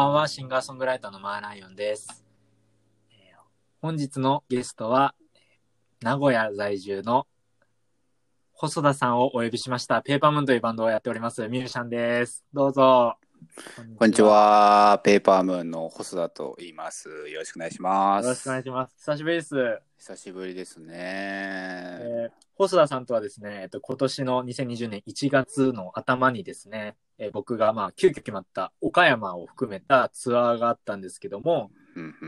ばんは、シンガーソングライターのマーライオンです。本日のゲストは、名古屋在住の細田さんをお呼びしました。ペーパームーンというバンドをやっております、ミュージシャンです。どうぞ。こんにち。は。ペーパームーンの細田と言います。よろしくお願いします。よろしくお願いします。久しぶりです。久しぶりですね。えー細田さんとはですね、えっと、今年の2020年1月の頭にですね、えー僕がまあ急遽決まった岡山を含めたツアーがあったんですけども、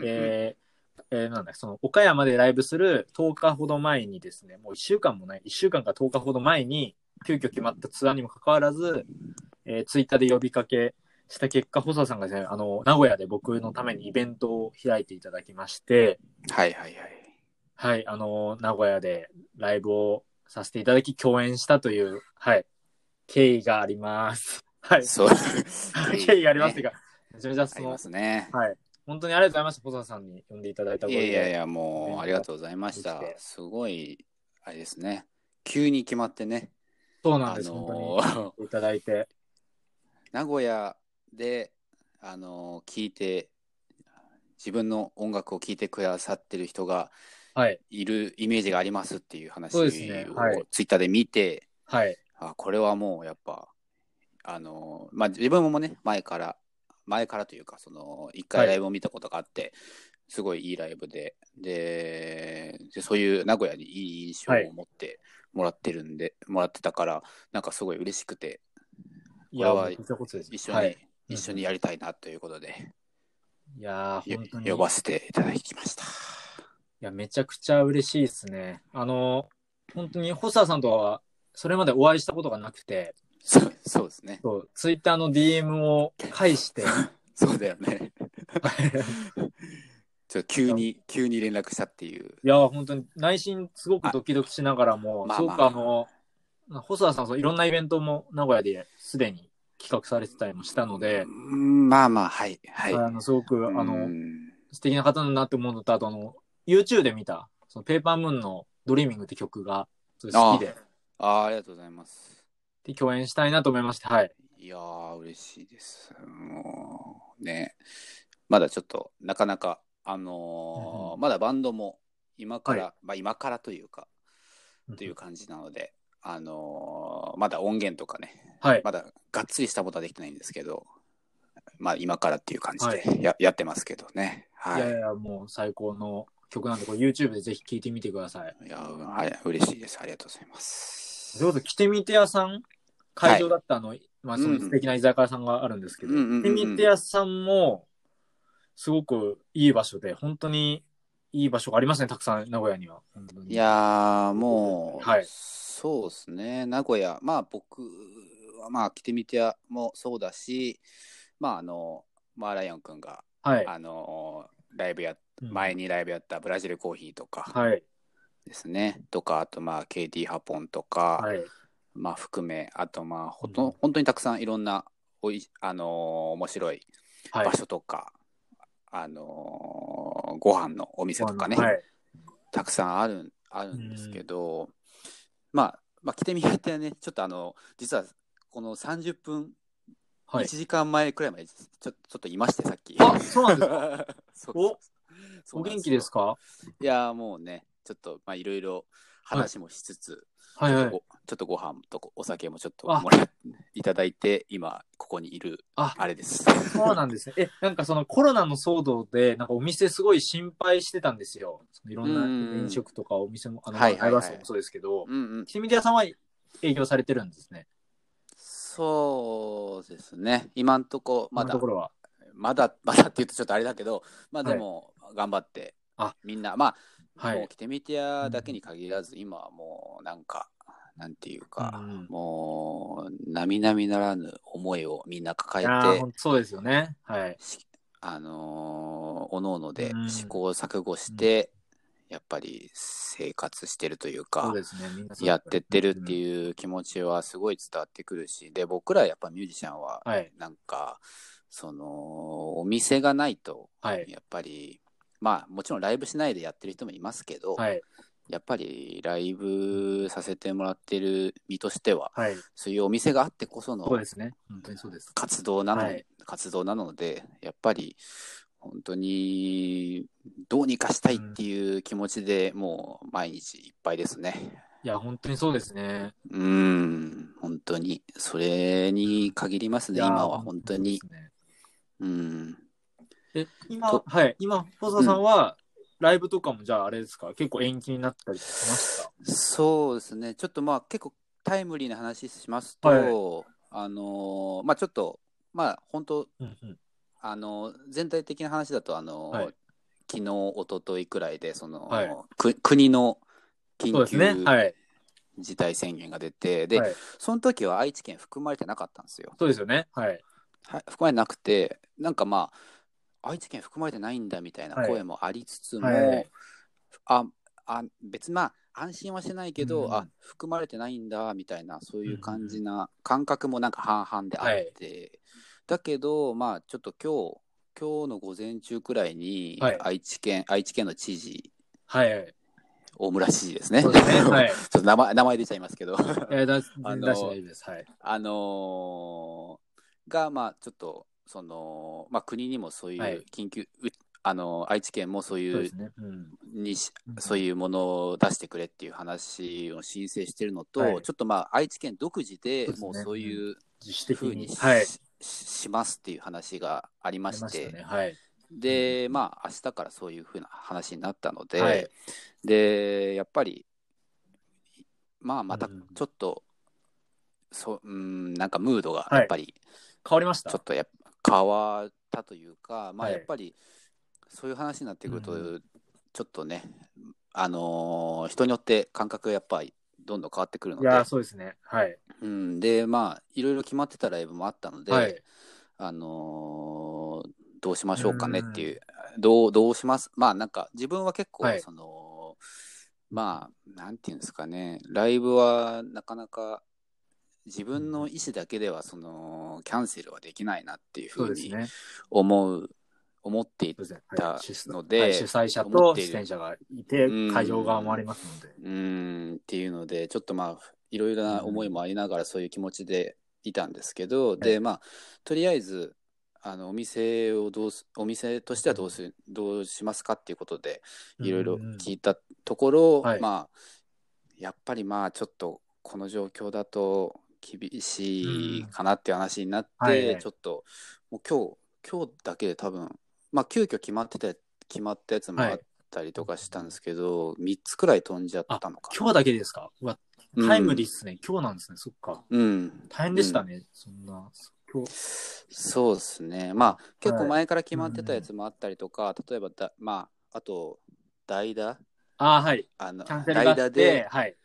えーえーなんだ、その岡山でライブする10日ほど前にですね、もう1週間もない、1週間か10日ほど前に、急遽決まったツアーにもかかわらず、えーツイッターで呼びかけした結果、細田さんがですね、あの、名古屋で僕のためにイベントを開いていただきまして、はいはいはい。はい、あの、名古屋でライブをさせていただき、共演したという、はい、経緯があります。はい。そう。経緯がありますっていうか、めちゃめちゃありその、ますね。はい。本当にありがとうございました、細田さんに呼んでいただいたおいかげで。やいやいや、もうありがとうございました。すごい、あれですね。急に決まってね。あそうなんです、本の当に。いただいて。名古屋で、あの聞いて、自分の音楽を聴いてくださってる人がはい。いるイメージがありますっていう話をはいツイッターで見て、はい。あこれはもうやっぱあのまあ自分もね前から前からというかその一はい回ライブを見たことがあって、すごいいいライブでででそういう名古屋にいい印象を持ってもらってるんで、もらってたからなんかすごい嬉しくていや、は。一緒に、はい。一緒にやりたいなということで、いや本当に。呼ばせていただきました。いや、めちゃくちゃ嬉しいですね。あの、本当に、細田さんとは、それまでお会いしたことがなくて、そうそうですね。そう、ツイッターの DM を返して、そうだよね。ちょ急に、急に連絡したっていう。いや、本当に内心すごくドキドキしながらも、すごまあまあくあの、細田さん、そういろんなイベントも名古屋ですでに企画されてたりもしたのでう、んまあまあ、はい、はい。あのすごく、あうの、ん素敵な方だなって思うのと、あとあの、YouTube で見た、その PAPERMOON の Dreaming って曲が好きで、ああ、ありがとうございます。で共演したいなと思いまして、はい。いやー、嬉しいです。もう、ね。まだちょっと、なかなか、あのーうんまだバンドも、今から、はまあ今からというか、という感じなので、あのーまだ音源とかね、はい。まだがっつりしたことはできてないんですけど、まあ今からっていう感じはでや,、やってますけどね。はいい。やいや、もう最高の曲なんで、これ YouTube でぜひ聴いてみてください。いや、はい、嬉しいです。ありがとうございます。どうぞ、来てみて屋さん会場だったあの、まあ、その素敵な居酒屋さんがあるんですけど、来てみて屋さんも、すごくいい場所で、本当にいい場所がありますね、たくさん、名古屋には。いやー、もう、はいそうですね、名古屋、まあ僕は、まあ、来てみてやもそうだし、まあ、あの、マーライオン君が、はい。あの、ライブや、うん前にライブやったブラジルコーヒーとかはい。ですね、とか、あと、まあ、KT ハポンとか、はい。まあ、含め、あと、まあ、ほとん、うん本当にたくさんいろんな、おい、あのー面白い。場所とか、あのーご飯のお店とかね、はい。たくさんあるあるんですけど、まあ、まあ、来てみてはね、ちょっとあの、実はこの30分、はい1。時間前くらいまでちょちょっといまして、さっき。あ、そうなんですか？おお元気ですか？かいや、もうね、ちょっと、まあ、いろいろ話もしつつ、はいはい。ちょっとごちょっとご飯とお酒もちょっとあもらいただいて、今、ここにいる、ああれです。そうなんですね。え、なんかそのコロナの騒動で、なんかお店すごい心配してたんですよ。いろんうんな飲食とかお店も、あの、はいはいもそうですけど、うんうん。キミディアさんは営業されてるんですね。そうですね。今んとこ、まだ。まだ、まだって言うとちょっとあれだけど、まあでも、頑張って、あみんな、まあ、はいもう来てみてやだけに限らず、今はもう、なんか、なんていうか、うんもう、並々ならぬ思いをみんな抱えてそうですよね。はい。しあのーおのおのでうん試行錯誤して、やっぱり生活してるというそかね。やってってるってういう気持ちはすごい伝わってくるし、で、僕らやっぱミュージシャンは、ん。はい。なんか、その、お店がないと、はい。やっぱり、まあ、もちろんライブしないでやってる人もいますけど、はい。やっぱりライブさせてもらってる身としては、はい。そういうお店があってこそのそうですね。本当にそうです。活動なの、はい活動なので、やっぱり本当にどうにかしたいっていう気持ちで、もう毎日いっぱいですね。いや、本当にそうですね。うん、本当に。それに限りますね、今は本当に。。そうん。え、今と、はい。今、細田さんは、ライブとかもじゃああれですか？結構延期になったりしました？そうですね、ちょっとまあ結構タイムリーな話しますと、はいあのーまあちょっと、まあ本当、うんうん。あの全体的な話だと、あのはい昨日一昨日くらいでその、はいく国の緊。急はい。事態宣言が出て、で、はいその時は愛知県含まれてなかったんですよ。そうですよね。はい。はい、含まれてなくて、なんかまあ、愛知県含まれてないんだみたいな声もありつつも、はいああ別にまあ、安心はしてないけど、うんあ含まれてないんだみたいな、そういう感じな感覚もなんか半々であって、だけど、まあ、ちょっと今日、今日の午前中くらいに、はい愛知県、愛知県の知事、はいはい。大村知事ですね。そうですね。はい。ちょっと名前名前出ちゃいますけど。えー、だあの出して大丈夫です。はい。あのーが、まあ、ちょっと、その、まあ、国にもそういはい。う緊急、うあの愛知県もそういうそうね。うん。にしうんそういうものを出してくれっていう話を申請してるのと、はい。ちょっとまあ愛知県独自でもうそういうふうにに。はい。ししますっていう話がありまして。で、まあ明日からそういうふうな話になったので、はい。で、やっぱり、まあまたうんちょっと、そう、うん、なんかムードがはい。やっぱり変わりました？ちょっとや変わったというか、まあはい。やっぱりそういう話になってくると、うちょっとね、あのー人によって感覚がやっぱりどんどん変わってくるので、いやー、そうですね。はい。うん、で、まあ、いろいろ決まってたライブもあったので、はい。あのーどうしましょうかねっていう、どう、どうします？まあなんか自分は結構、はい。その、まあ、なんていうんですかね、ライブはなかなか自分の意思だけではそのキャンセルはできないなっていうふうに。思う、思ってい。たので、はい主催者と出演者がいてう、ん。会場側もありますので。うーん。っていうので、ちょっとまあ、いろいろな思いもありながらそういう気持ちでいたんですけど、で、まあ、とりあえず、あの、お店をどうす、お店としてはどうす、どうしますかっていうことで、いろいろ聞いたところ、はい。まあ、やっぱりまあ、ちょっと、この状況だと厳しいかなっていう話になって、うんはいはいちょっと、もう今日、今日だけで多分、まあ、急遽決まってた、決まったやつもあったりとかしたんですけど、3つくらい飛んじゃったのかな。今日だけですか？うわ、うんタイムリーっすね。今日なんですね。そっか。うん。大変でしたね。そんな。今日。そうですね。まあ、結構はい前から決まってたやつもあったりとか、例えばだ、まあ、あと、代打？ああ、はい。あの代打で、はい。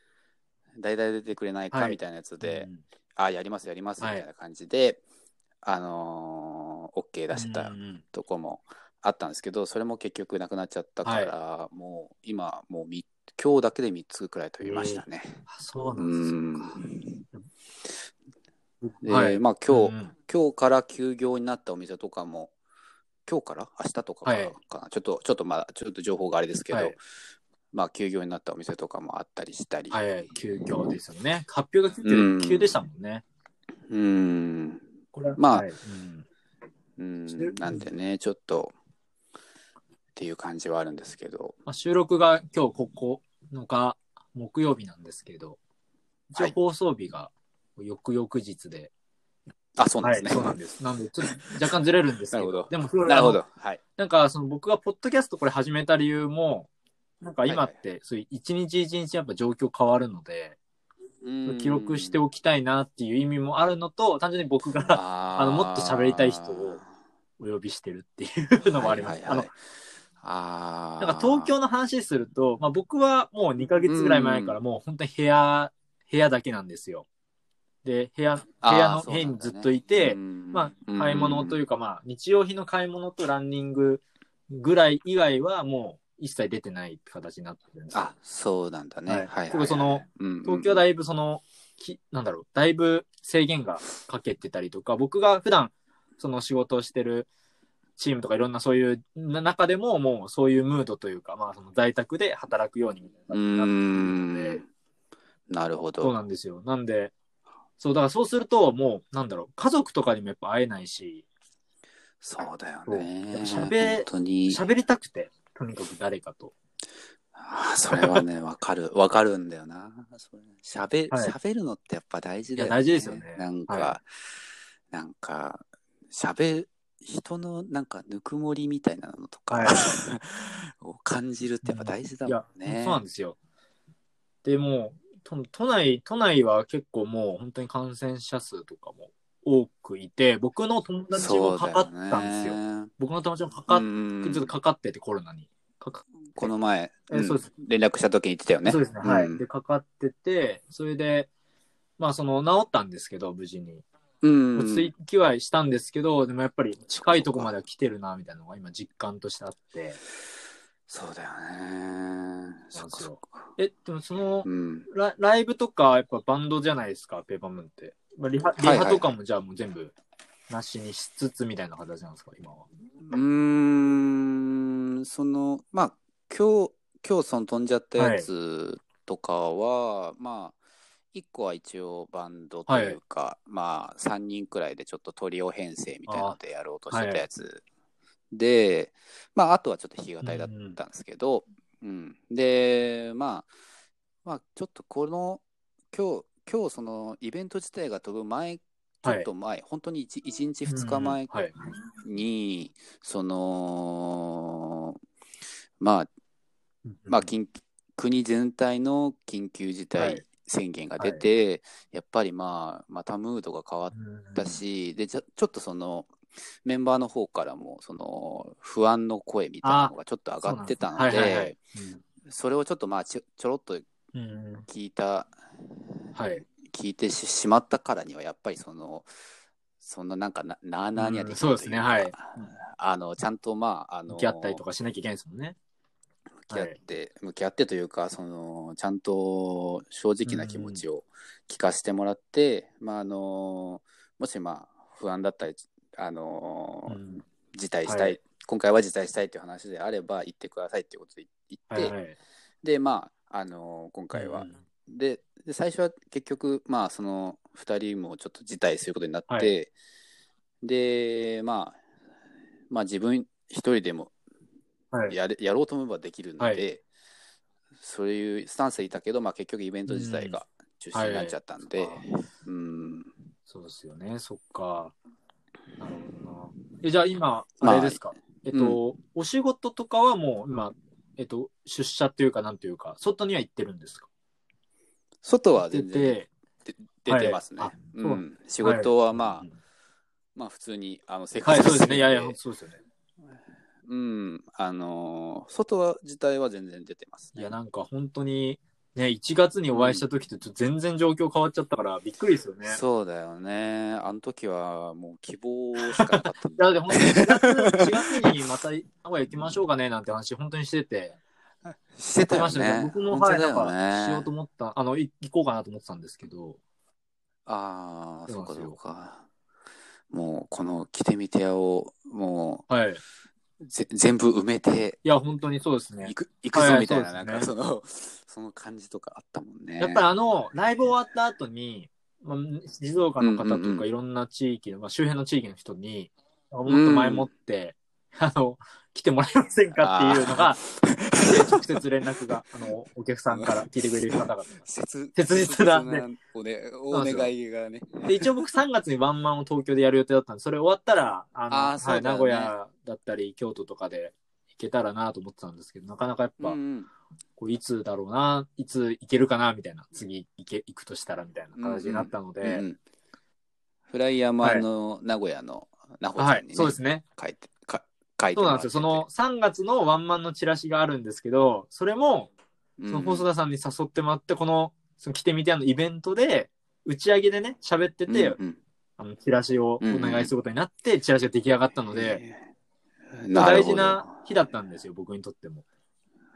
代打で出てくれないかはい。みたいなやつで、うんあ、やります、やります、みはい。たいな感じで、あのー、OK 出したうんうんとこもあったんですけど、それも結局なくなっちゃったから、もう今、もうみ今日だけで3つくらい飛びましたね。あそううなんです。で、はい。まあ今日、うんうん。今日から休業になったお店とかも、今日から？明日とかからはい。かな、ちょっと、ちょっとまだ、ちょっと情報があれですけど、はいまあ休業になったお店とかもあったりしたり、はいはい、急遽ですよね。発表が急うん遽急でしたもんね。うん、これはまあはいうんうん、なんでね、ちょっと、っていう感じはあるんですけど、まあ、収録が今日9日木曜日なんですけど、一はい応放送日が翌々日で、あ、そうなんですね。はい、そうなんです。なんで、ちょっと若干ずれるんですけど、なるほどでも、なるほど。はい。なんか、その僕がポッドキャストこれ始めた理由も、なんか今っはい。て、そういう一日一日やっぱ状況変わるので、うん。記録しておきたいなっていう意味もあるのと、単純に僕があ あのもっと喋りたい人をお呼びしてるっていうのもあります。はいはいはい。あの、あー。なんか東京の話すると、まあ僕はもう2ヶ月ぐらい前からもう本当に部屋、部屋だけなんですよ。で、部屋、部屋の、部屋にずっといて、うん。まあ買い物というか、かまあ日用品の買い物とランニングぐらい以外はもう一切出てないって形になってるんですよあ、そうなんだね。はいはいはいはい僕その、うん東京はだいぶその、きなんだろう、だいぶ制限がかけてたりとか、僕が普段その仕事をしてるチームとかいろんなそういうな中でも、もうそういうムードというか、まあ、その在宅で働くようにみたいななっているの。なるほそうなど。んですよ。なんで、そう、だからそうすると、もう、なんだろう、家族とかにもやっぱ会えないし、そうだよね。喋りたくて、とにかく誰かと。あーそれはね、わかる。わかるんだよな。それ喋、はい喋るのってやっぱ大事だよね。いや大事ですよねなんか、はなんか、喋、人のなんかぬくもりみたいなのとか、はい を感じるってやっぱ大事だいやもん、ね。そうなんですよ。でも都内、都内は結構もう本当に感染者数とかも多くいて、僕の友達もかかったんですよ。ね。僕の友達もかかっ、うんちょっとかかっててコロナに。かかこの前、うんえそうです連絡した時に言ってたよね。そうですね、はい。うんで、かかってて、それで、まあその治ったんですけど、無事に。うん。落ち着きはしたんですけど、でもやっぱり近いとこまでは来てるな、みたいなのが今実感としてあって。そうだよね。そっかそっか。え、でもそのう、ん。ラライブとかやっぱバンドじゃないですか、ペーパームーンって。まあ、リハリはいはい。ハとかもじゃあもう全部なしにしつつみたいな形なんですか、今は。うーん、その、まあ、今日、今日その飛んじゃったやつとかは、まあ、一個は一応バンドというか、まあ、3人くらいでちょっとトリオ編成みたいなのでやろうとしてたやつ。で、まあ、あとはちょっと弾き語りだったんですけど、うん、で、まあ、まあ、ちょっとこの、今日、今日そのイベント自体が飛ぶ前、ちょっと前、本当に 1, 1日2日前うんはい。に、その、まあ、まあ、緊国全体の緊急事態はい。宣言が出て、やっぱりまあ、またムードが変わっうんたし、でちょ、ちょっとその、メンバーの方からも、その、不安の声みたいなのがちょっと上がってたのでそれをちょっとまあちょ、ちょろっと聞いた、はい。聞いてししまったからには、やっぱりその、そんななんかな、なあなあにはできないそうですね、はい。うんあの、ちゃんとまあ、あの、向き合ったりとかしなきゃいけないですもんね。向き合って、向き合ってというか、その、ちゃんと正直な気持ちを聞かせてもらって、まあ、あの、もしまあ、不安だったり、あの、うん辞退したい、はい今回は辞退したいという話であれば、言ってくださいっていうことで言って。で、まあ、あの、今回は、うんでで最初は結局まあその2人もちょっと辞退することになって、はい。でまあまあ自分一人でもはい。やれやろうと思えばできるので、はい。そういうスタンスでいたけど、まあ、結局イベント自体が中止になっちゃったんで、はい。うん。そうですよね、そっか。なるほどな。え、じゃあ今、まああれですか、えっと、お仕事とかはもう今、えっと、出社っていうか、なんていうか、外には行ってるんですか？外は出全然て、出てますね、はいあう、ん仕事はまあ、うんまあ普通にあの生はい、活そうですね。いやいや、そうですよね。うんあのー外は自体は全然出てますねいや、なんか本当に、ね、1月にお会いした時と全然状況変わっちゃったから、びっくりですよね。そうだよね。あの時はもう希望しかなかったん いや、でも本当に4月 ,4 月にまた名古屋行きましょうかねなんて話、本当にしてて。してたよましたね。ね。僕も、はい、しようと思った、あの、い行こうかなと思ってたんですけど、ああ、そうかそうか。もうこの着てみてやをもはい。うぜ全部埋めていや、本当にそうですねい。くいくぞはいみたいな、そうなんかその、その感じとかあったもんね。やっぱりあの、ライブ終わった後に、まあ、静岡の方とかいろんな地域の、まあ、周辺の地域の人に、もっと前もって、あの、来てもらえませんかっていうのが、で直接連絡が、あの、お客さんから聞いてくれる方々。切切実なね。切おねお願いがね。で、一応僕3月にワンマンを東京でやる予定だったんで、それ終わったら、あの、はい、あーそうだよね。名古屋だったり、京都とかで行けたらなと思ってたんですけど、なかなかやっぱ、うんうん。こういつだろうな、いつ行けるかな、みたいな、次行け、行くとしたら、みたいな形になったので、うんうんフライヤーもあの、名古屋の名保はいさんに、ねそうですね。書いて、か書いてそうなんですよ。その3月のワンマンのチラシがあるんですけど、それも、うん。その細田さんに誘ってもらって、この、その来てみてあのイベントで、打ち上げでね、喋ってて、うんうん。あの、チラシをお願いすることになって、チラシが出来上がったので、大事な日だったんですよ、僕にとっても。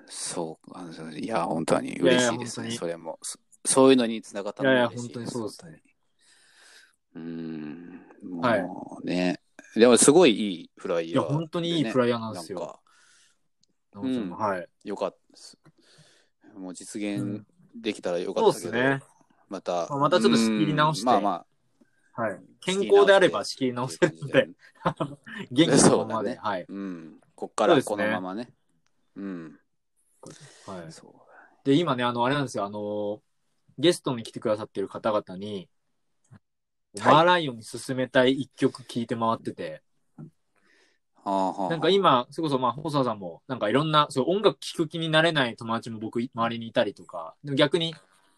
そう、あのいや、本当に嬉しいですね、いやいやそれも。そそういうのにつながったのもいやいや嬉しい本当にそうですね。うーん、はい。もうね、でもすごいいいフライヤー、いや、本当にいいフライヤーなんですよ。なんはい。よかったです。もう実現うんできたらよかったですね。また、またちょっと仕切り直してうんまあまあ、はい。健康であれば仕切り直せるので、元気のままで。ねはい。うん。こっからこのままね。うん。はい。そうで、今ね、あの、あれなんですよ、あの、ゲストに来てくださってる方々に、はいマーライオンに勧めたい一曲聴いて回ってて、はなんか今、それこそまあ、細田さんも、なんかいろんな、そう音楽聴く気になれない友達も僕、周りにいたりとか、でも逆に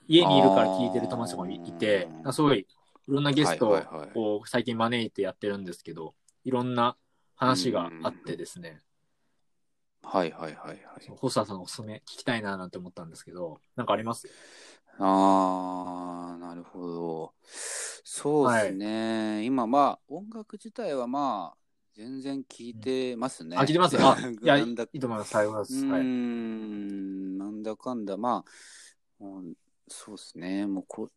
家にいるから聴いてる友達とかもいいて、すごい、いろんなゲストを最近招いてやってるんですけど、いろんな話があってですね、はいはいはいはい。細田さんのおすすめ聞きたいななんて思ったんですけど、なんかあります？ああ、なるほど。そうですね。今、まあ、音楽自体はまあ、全然聞いてますね。あ、聞いてますあ、いや、いなんだいと思います。最後です。うーはい。ん、なんだかんだ、まあ、もうそうですね。もうこ、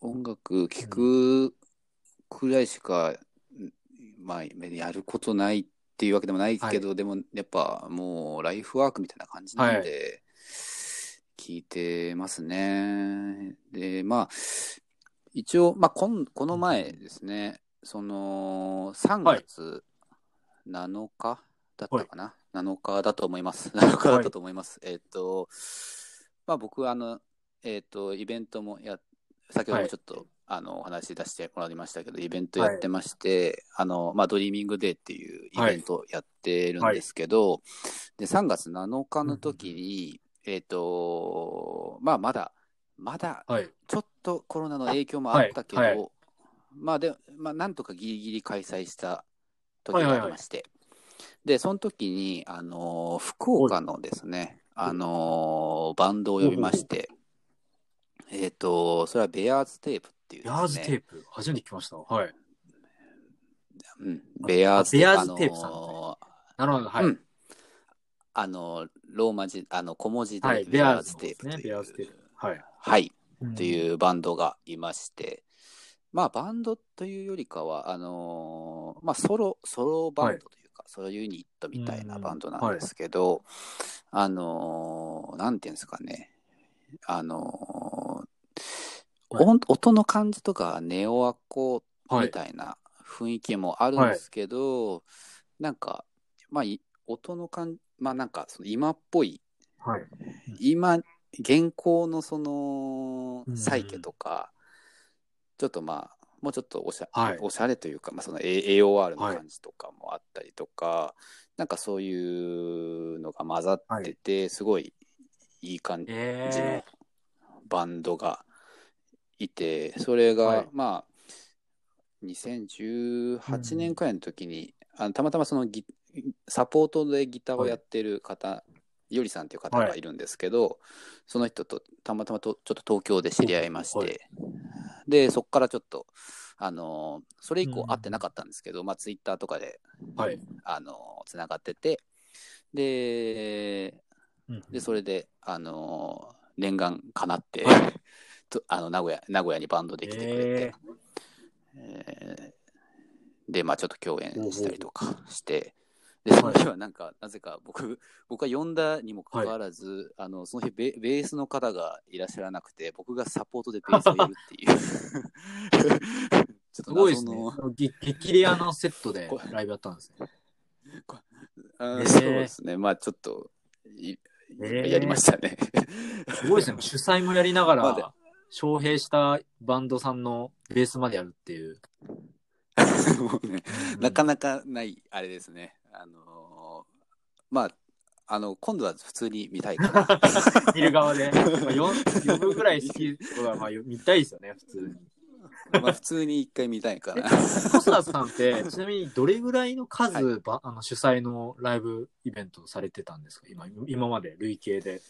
音楽聴くくらいしか、まあ、やることないっていうわけでもないけど、でも、やっぱもう、ライフワークみたいな感じなんで、聞いてますね。で、まあ、一応、まあ、こんこの前ですね、その、3月7日だったかな、7日だと思います。7日だったと思います。えっ、と、まあ、僕、あの、えっ、と、イベントもや、先ほどもちょっと、あの、お話し出してもらいましたけど、イベントやってまして、あの、まあ、 Dreaming Day っていうイベントをやってるんですけど、で、3月7日の時に、えっ、と、まあ、まだ、まだ、はい。ちょっとコロナの影響もあったけど、はいはい。まあで、まあなんとかギリギリ開催した時がありまして、で、その時に、あのー福岡のですね、あのーバンドを呼びまして、えっ、と、それはベアーズテープっていうね、ベアーズテープ、初めて聞きました。はい。うん、ベアーズベアーズテープさん。あのなるほど、はい。ーうんあの、ローマ字、あの、小文字で、はい。ベベアーズテープ。ベアーズテープ。はい。はい、っというバンドがいまして、まあバンドというよりかは、あのーまあソロ、ソロバンドというか、ソロユニットみたいなバンドなんですけど、あのーなんていうんですかね、あのーはい音音の感じとかネオアコはい。みたいな雰囲気もあるんですけど、なんか、まあい音の感じ、まあなんかその今っぽいはい。今現行のそのうん。サイケとか、ちょっとまあもうちょっとおしゃ,、はい。おしゃれというか、まあ、その AOR の感じとかもあったりとか、なんかそういうのが混ざってて、すごいいい感じのえバンドがいて、それが、はい。まあ2018年くらいの時に、あのたまたまそのギサポートでギターをやってる方、よりさんっていう方がいるんですけど、その人とたまたまとちょっと東京で知り合いまして、はい。でそこからちょっとあのそれ以降うん。会ってなかったんですけど、まあツイッターとかでー、はい。あのつながっててでうん。でそれであの念願かなって、はい。とあの名古屋名古屋にバンドで来てくれて、えー。でまあちょっと共演したりとかして。でその日はなんか、なぜか僕僕が呼んだにもかかわらず、あのその日ベベースの方がいらっしゃらなくて僕がサポートでベースをやるっていう。ちょっとすごいですね。激激レアのセットでこライブやったんですね。あそうですね。まあちょっとやりましたね。すごいですね。主催もやりながら、招聘したバンドさんのベースまでやるっていう。もうねなかなかないあれですねあのーまああの今度は普通に見たいかな 見る側で。まあ、よ呼ぶぐらい好きとか、まあ、よ見たいですよね、普通に。まあ普通に一回見たいかな細田さんって、ちなみにどれぐらいの数、ばあの主催のライブイベントされてたんですか？今今まで累計で。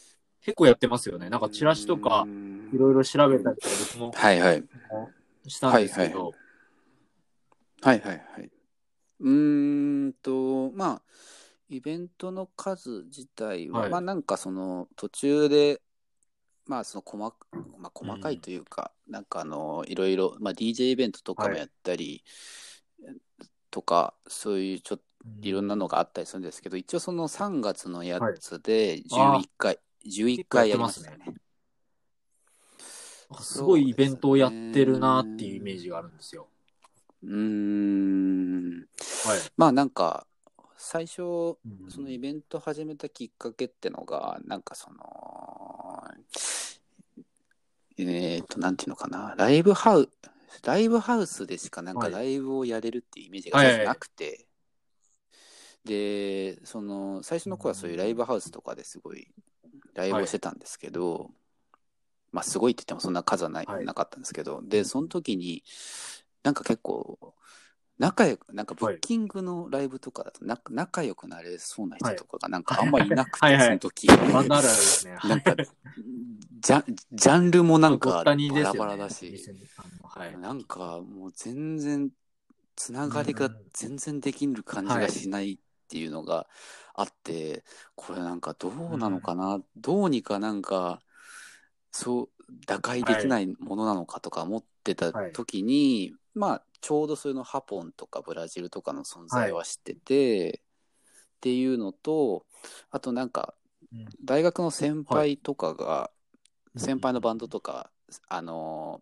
結構やってますよね。なんかチラシとかう、んいろいろ調べたりとか僕もはいはいしたんですけど、はいはいはい。うーんと、まあ、イベントの数自体は、はいまあなんかその途中で、まあその細か、まあ、細かいというか、なんかあの、いろいろ、まあ DJ イベントとかもやったり、とか、そういうちょっといろんなのがあったりするんですけど、一応その3月のやつで11回、11回やりましたね。すごいイベントをやってるなっていうイメージがあるんですよ。うーん。はい。まあなんか、最初、うん。そのイベント始めたきっかけってのが、なんかその、えっ、と、なんていうのかな、ライブハウ、ライブハウスでしかなんかはい。ライブをやれるっていうイメージがなくて、で、その、最初の頃はそういうライブハウスとかですごいライブをしてたんですけど、まあすごいって言ってもそんな数はない、はい。なかったんですけど、で、その時に、なんか結構、仲良く、なんかブッキングのライブとかだと、な仲良くなれそうな人とかがなんかあんまいなくて、はいはい。その時。あるあるですね。なんか、ジャジャンルもなんかバラね。バラだし、店にあのはい。なんかもう全然、つながりが全然できる感じがしないっていうのがあって、これなんかどうなのかな、どうにかなんか、そう、打開できないものなのかとか思ってた時に、まあ、ちょうどそういうのハポンとかブラジルとかの存在は知ってて、っていうのと、あとなんか、うん。大学の先輩とかが、はい。先輩のバンドとか、あの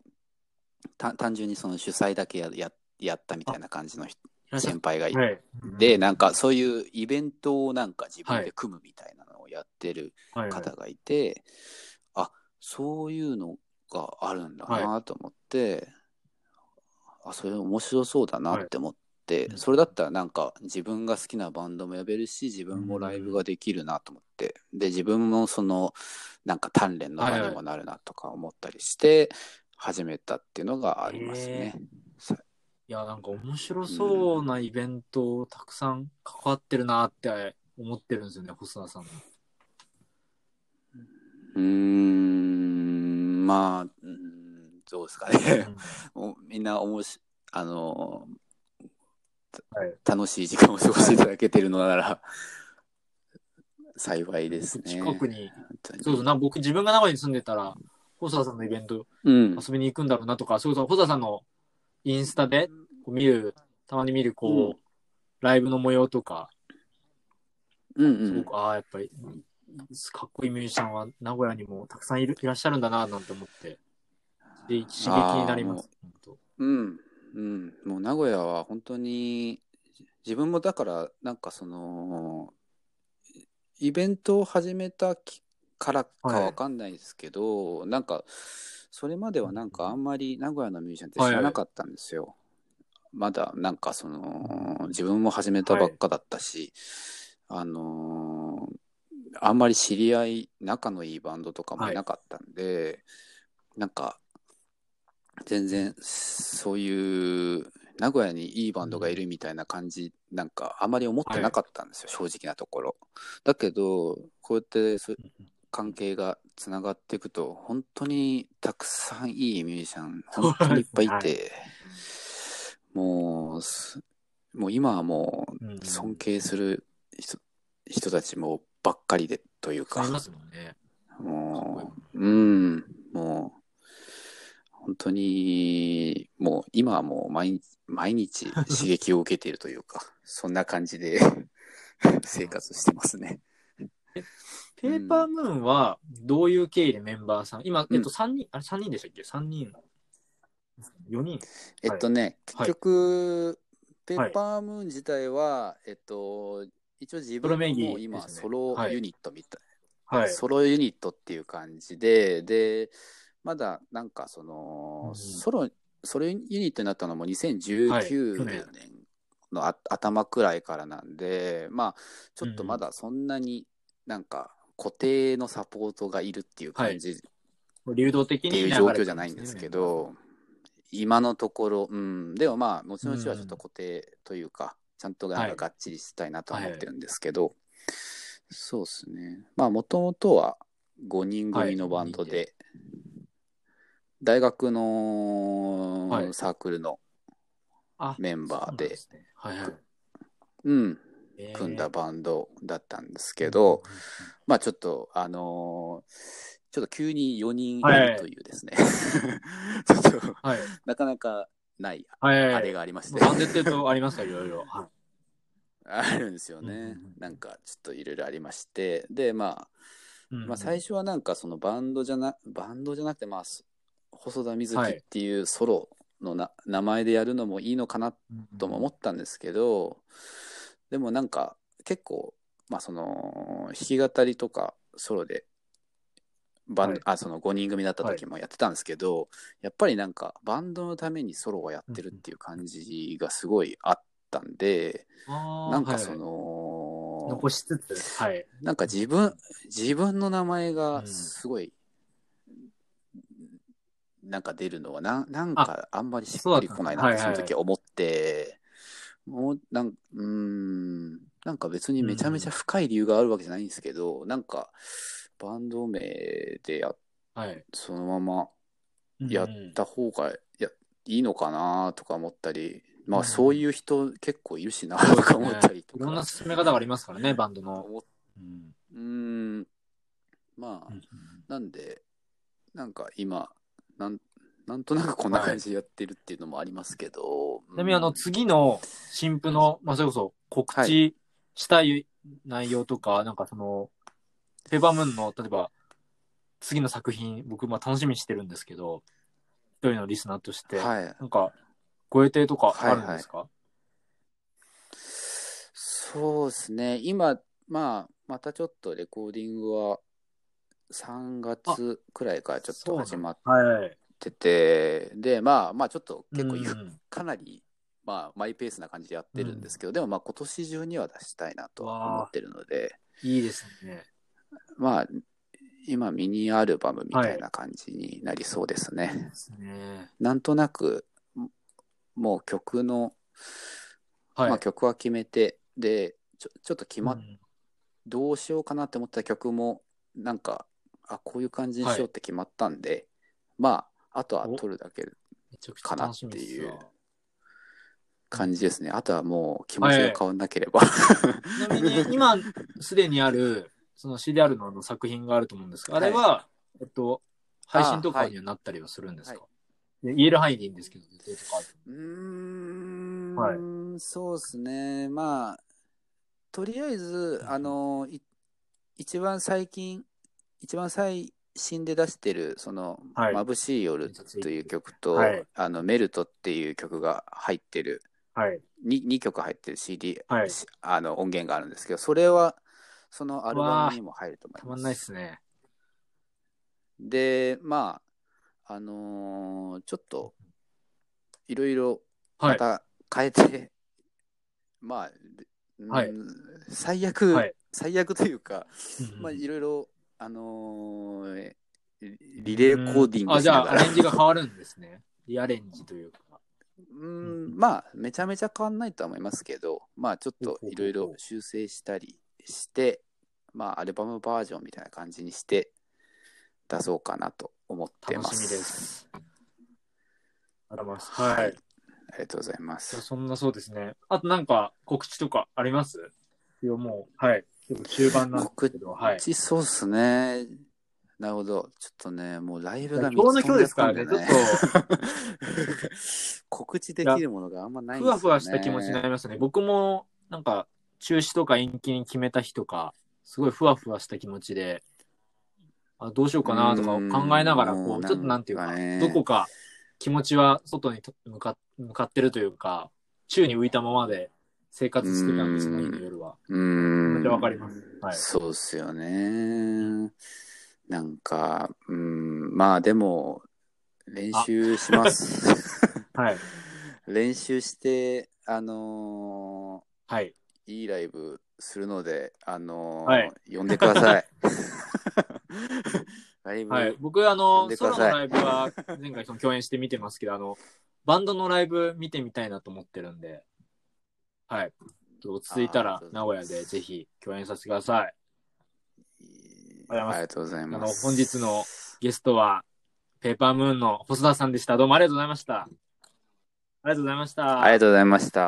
た単純にその主催だけやややったみたいな感じの人先輩がいて、はい。で、なんかそういうイベントをなんか自分で組むみたいなのをやってるはい。はい方がいて、あそういうのがあるんだなと思って、あそれ面白そうだなって思って、はいそれだったらなんか自分が好きなバンドも呼べるし自分もライブができるなと思って、で自分もそのなんか鍛錬の場にもなるなとか思ったりして始めたっていうのがありますね。さいや、なんか面白そうなイベントをたくさん関わってるなって思ってるんですよね、細田さん。も。うーんまあ、うん、どうですかね。もうみんなおもし、あのーはい楽しい時間を過ごしていただけてるのなら、幸いですね。近くに、そうそうな、僕自分が名古屋に住んでたら、細田さんのイベントうん。遊びに行くんだろうなとか、そうそう、細田さんのインスタでこう見る、たまに見る、こう、うんライブの模様とか、うんうん。すごく、ああ、やっぱり、かっこいいミュージシャンは名古屋にもたくさんいるいらっしゃるんだな、なんて思って、で、刺激になります。うん。うん。もう名古屋は本当に、自分もだから、なんかその、イベントを始めたきからかわかんないですけど、なんか、それまではなんかあんまり名古屋のミュージシャンって知らなかったんですよ。まだなんかその、自分も始めたばっかだったし、あのーあんまり知り合い、仲のいいバンドとかもいなかったんで、なんか、全然そういう名古屋にいいバンドがいるみたいな感じなんかあまり思ってなかったんですよ、正直なところ。だけどこうやって関係がつながっていくと本当にたくさんいいミュージシャン本当にいっぱいいて、もうすもう今はもう尊敬する人人たちもばっかりでというか。もう、うん、もう、本当に、もう今はもう毎日、毎日刺激を受けているというか、そんな感じで 生活してますね。ペーパームーンは、どういう経緯でメンバーさん、今、うんえっと、3人、あれ3人でしたっけ ?3 人 ?4 人？えっとね、はい結局、ペッパームーン自体は、えっと、一応自分も今、ソロユニットみたい、はい。ソロユニットっていう感じで、で、まだなんかその、うんソロ、ソロユニットになったのもはい2019去年年のあ頭くらいからなんで、まあ、ちょっとまだそんなになんか固定のサポートがいるっていう感じ流動的にっていう状況じゃないんですけど、今のところ、うん、でもまあ、後々はちょっと固定というか、ちゃんとなんかがっちりしたいなとは思ってるんですけど、そうですね。まあ、もともとは5人組のバンドで、大学のはい。サークルのあメンバーで、そうなんすね。はいはい。うん、えー。組んだバンドだったんですけど、、まあちょっと、あのーちょっと急に4人いるというですね、ちょっとはい。なかなかない。あれがありまして、バンドってとありますか、いろいろ。はい。あるんですよね、うんうんうん。なんかちょっといろいろありまして。でまあまあ、最初はなんかそのバンドじゃなバンドじゃなくてまあそ細田瑞希っていうソロのな、名前でやるのもいいのかなとも思ったんですけど、でもなんか結構まあその弾き語りとかソロでバン、はい。あその5人組だった時もやってたんですけど、やっぱりなんかバンドのためにソロをやってるっていう感じがすごいあったんで、ななんかその、残しつつ、はい。なんか自分、自分の名前がすごい、なんか出るのはな、なんかあんまりしっくりこないなってその時思って、もう、なん、うーん、なんか別にめちゃめちゃ深い理由があるわけじゃないんですけど、なんかバンド名でや、はい。そのままやった方がやいいのかなとか思ったり、まあうん。そういう人結構いるしなとか思ったりといろんなか進め方がありますからね、バンドの。うん。うーん、まあ、うん。なんで、なんか今、なんなんとなくこんな感じでやってるっていうのもありますけど。ちなみにあの、次の新婦の、まあ、それこそ告知したい内容とか、なんかその、ペーパームーンの、例えば、次の作品、僕、まあ楽しみにしてるんですけど、一人のリスナーとして、はい。なんか、ご予定とかあるんですか、そうですね。今、まあ、またちょっとレコーディングは3月くらいからちょっと始まっはい。てて、で、まあ、まあちょっと結構ゆ、うんかなり、まあ、マイペースな感じでやってるんですけど、でもまあ今年中には出したいなとは思ってるので、いいですね。まあ、今ミニアルバムみたいな感じになりそうですね。いいですね。なんとなく、ももう曲の、はい。まあ曲は決めて、で、ちょちょっと決まっ、うんどうしようかなって思った曲も、なんか、あ、こういう感じにしようって決まったんで、まあ、あとは撮るだけかなって感じですね。あとはもう気持ちが変わんなければ。ちなみに、今、すでにある、その CDR の作品があると思うんですが、あれは、えっと、配信とかにはなったりはするんですか、で言える範囲でいいんですけど、予定とかうーん、はい。そうですね。まあ、とりあえず、あの、い一番最近、一番最新で出してる、その、はい眩しい夜という曲と、はいあの、メルトっていう曲が入ってる、はい。2, 2曲入ってる CD、はいしあの音源があるんですけど、それは、そのアルバムにも入ると思います。たまんないっすね。で、まあ、あのーちょっと、いろいろはい。また変えて、まあ、うんはい最悪、はい最悪というか、うんまあ、いろいろ、あのーリレーコーディンあ、じゃあ、アレンジが変わるんですね。リアレンジというか。うん、まあ、めちゃめちゃ変わんないとは思いますけど、まあ、ちょっといろいろ修正したりして、まあ、アルバムバージョンみたいな感じにして出そうかなと思ってます。楽しみです。ありがとうございます。はい。ありがとうございます。そんなそうですね。あとなんか告知とかあります？いや、もう、はい。結構中盤なんです告けど、はい。知そうっすね。なるほど。ちょっとね、もうライブが今日の今日ですからね、ちょっと。告知できるものがあんまないんと、ですよ、ね。ふわふわした気持ちになりましたね。僕も、なんか、中止とか延期に決めた日とか、すごいふわふわした気持ちで、あどうしようかなとか考えながら、こうちょっとなんていうか、ねどこか気持ちは外にと向か向かってるというか、宙に浮いたままで生活してたんです、その日の夜は。うーん。めっちゃわかります。はい。そうっすよね。なんか、うん、まあでも、練習します。はい。練習して、あのはい。ーいいライブするので、あのーはい呼んでください。ライブ、はい。僕、あの、ソロのライブは前回その共演して見てますけど、あの、バンドのライブ見てみたいなと思ってるんで、はい。落ち着いたら名古屋でぜひ共演させてください。ありがとうございあの、ます。本日のゲストは、ペーパームーンの細田さんでした。どうもありがとうございました。ありがとうございました。ありがとうございました。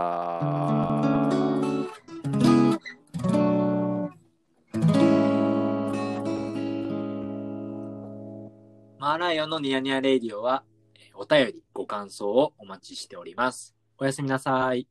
マーライオンのニヤニヤレイディオは、えーお便り、ご感想をお待ちしております。おやすみなさい。